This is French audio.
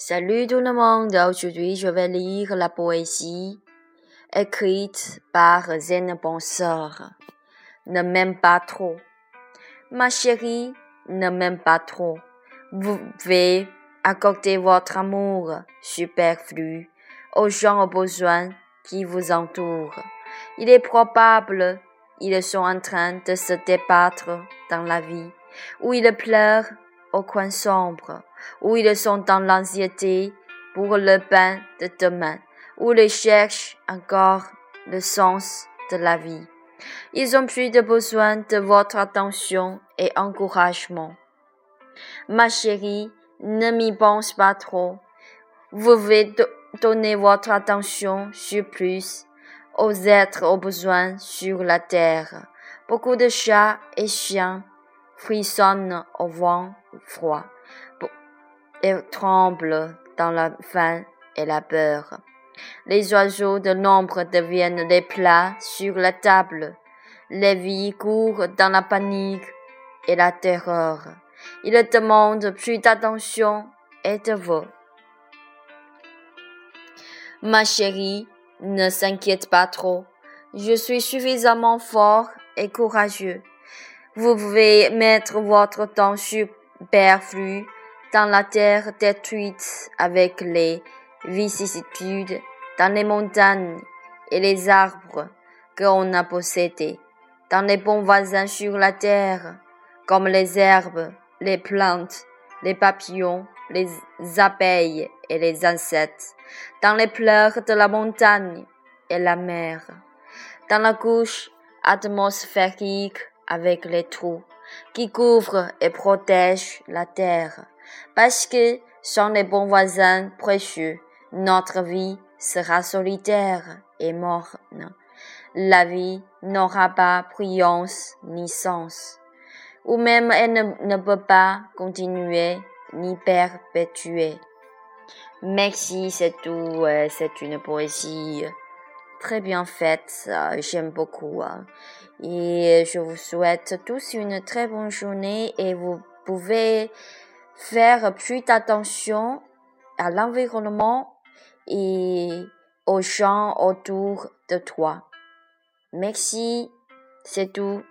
Salut tout le monde, aujourd'hui je vais lire la poésie écrite par Zen Penseur. Ne m'aime pas trop. Ma chérie, ne m'aime pas trop. Vous pouvez accorder votre amour superflu aux gens au besoin qui vous entourent. Il est probable ils sont en train de se débattre dans la vie, où ils pleurent au coin sombre, où ils sont dans l'anxiété pour le pain de demain, où ils cherchent encore le sens de la vie. Ils ont plus de besoin de votre attention et encouragement. Ma chérie, ne m'y pense pas trop. Vous devez donner votre attention sur plus aux êtres aux besoins sur la terre. Beaucoup de chats et chiens frissonnent au vent froid et tremblent dans la faim et la peur. Les oiseaux de l'ombre deviennent des plats sur la table. Les vies courent dans la panique et la terreur. Ils demandent plus d'attention et de vous. Ma chérie, ne s'inquiète pas trop. Je suis suffisamment fort et courageux. Vous pouvez mettre votre temps superflu dans la terre détruite avec les vicissitudes, dans les montagnes et les arbres qu'on a possédés, dans les bons voisins sur la terre, comme les herbes, les plantes, les papillons, les abeilles et les insectes, dans les pleurs de la montagne et la mer, dans la couche atmosphérique avec les trous qui couvrent et protègent la terre, parce que sans les bons voisins précieux, notre vie sera solitaire et morne. La vie n'aura pas brillance ni sens, ou même elle ne, ne peut pas continuer ni perpétuer. Merci, c'est tout. C'est une poésie très bien faite. J'aime beaucoup. Hein. Et je vous souhaite tous une très bonne journée et vous pouvez faire plus attention à l'environnement et aux gens autour de toi. Merci, c'est tout.